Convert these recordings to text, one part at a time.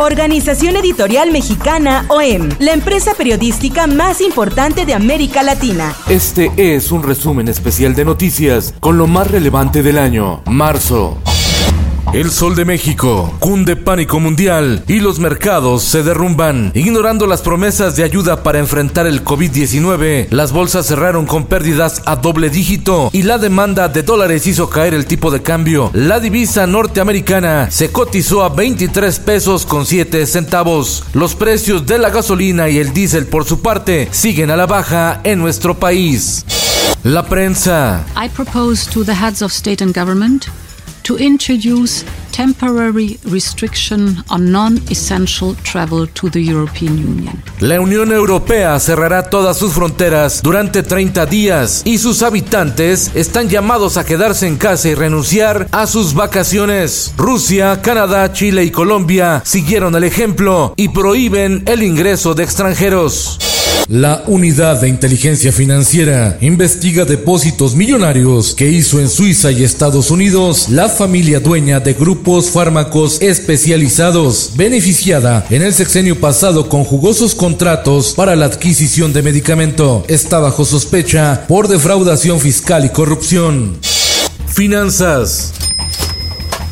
Organización Editorial Mexicana OEM, la empresa periodística más importante de América Latina. Este es un resumen especial de noticias con lo más relevante del año, marzo. El sol de México, cunde pánico mundial y los mercados se derrumban. Ignorando las promesas de ayuda para enfrentar el COVID-19, las bolsas cerraron con pérdidas a doble dígito y la demanda de dólares hizo caer el tipo de cambio. La divisa norteamericana se cotizó a 23 pesos con 7 centavos. Los precios de la gasolina y el diésel por su parte siguen a la baja en nuestro país. La prensa. I propose to the heads of state and government to introduce temporary restriction on non-essential travel to the European Union. La Unión Europea cerrará todas sus fronteras durante 30 días y sus habitantes están llamados a quedarse en casa y renunciar a sus vacaciones. Rusia, Canadá, Chile y Colombia siguieron el ejemplo y prohíben el ingreso de extranjeros. La Unidad de Inteligencia Financiera investiga depósitos millonarios que hizo en Suiza y Estados Unidos la familia dueña de grupos fármacos especializados, beneficiada en el sexenio pasado con jugosos contratos para la adquisición de medicamento. Está bajo sospecha por defraudación fiscal y corrupción. Finanzas.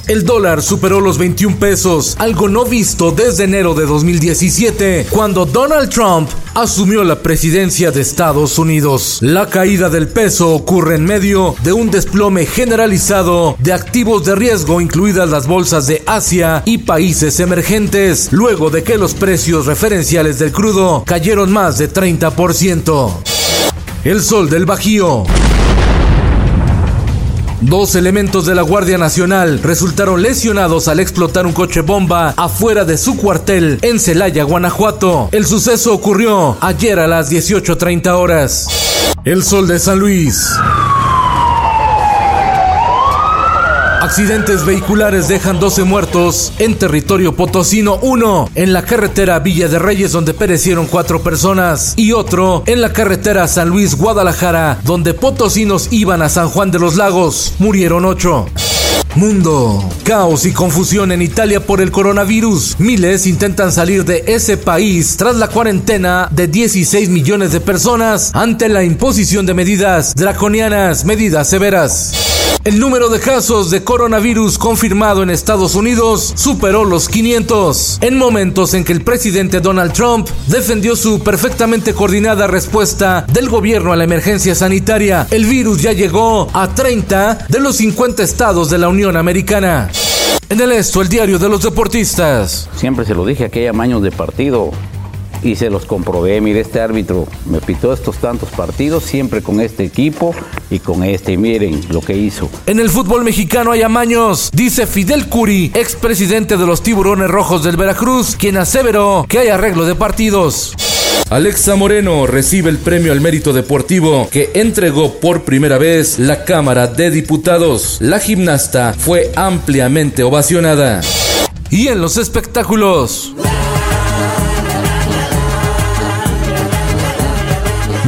El dólar superó los 21 pesos, algo no visto desde enero de 2017, cuando Donald Trump asumió la presidencia de Estados Unidos. La caída del peso ocurre en medio de un desplome generalizado de activos de riesgo, incluidas las bolsas de Asia y países emergentes, luego de que los precios referenciales del crudo cayeron más de 30%. El sol del Bajío. Dos elementos de la Guardia Nacional resultaron lesionados al explotar un coche bomba afuera de su cuartel en Celaya, Guanajuato. El suceso ocurrió ayer a las 18.30 horas. El sol de San Luis. Accidentes vehiculares dejan 12 muertos en territorio potosino, uno en la carretera Villa de Reyes donde perecieron cuatro personas y otro en la carretera San Luis Guadalajara donde potosinos iban a San Juan de los Lagos, murieron ocho. Mundo. Caos y confusión en Italia por el coronavirus. Miles intentan salir de ese país tras la cuarentena de 16 millones de personas ante la imposición de medidas draconianas, medidas severas. El número de casos de coronavirus confirmado en Estados Unidos superó los 500, en momentos en que el presidente Donald Trump defendió su perfectamente coordinada respuesta del gobierno a la emergencia sanitaria. El virus ya llegó a 30 de los 50 estados de la Unión Americana. En el esto, el diario de los deportistas. Siempre se lo dije, aquella años de partido y se los comprobé. Mire, este árbitro me pitó estos tantos partidos, siempre con este equipo y con este. Y miren lo que hizo. En el fútbol mexicano hay amaños, dice Fidel Curi, expresidente de los Tiburones Rojos del Veracruz, quien aseveró que hay arreglo de partidos. Alexa Moreno recibe el premio al mérito deportivo que entregó por primera vez la Cámara de Diputados. La gimnasta fue ampliamente ovacionada. Y en los espectáculos.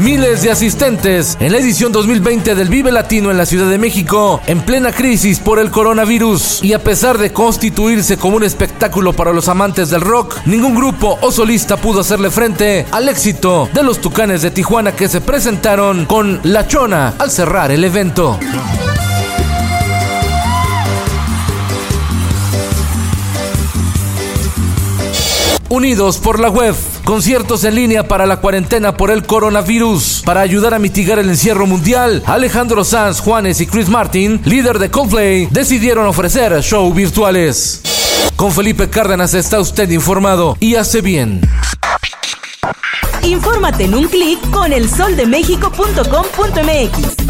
Miles de asistentes en la edición 2020 del Vive Latino en la Ciudad de México, en plena crisis por el coronavirus. Y a pesar de constituirse como un espectáculo para los amantes del rock, ningún grupo o solista pudo hacerle frente al éxito de los Tucanes de Tijuana que se presentaron con La Chona al cerrar el evento. Unidos por la web, conciertos en línea para la cuarentena por el coronavirus. Para ayudar a mitigar el encierro mundial, Alejandro Sanz, Juanes y Chris Martin, líder de Coldplay, decidieron ofrecer show virtuales. Con Felipe Cárdenas está usted informado y hace bien. Infórmate en un clic con elsoldemexico.com.mx.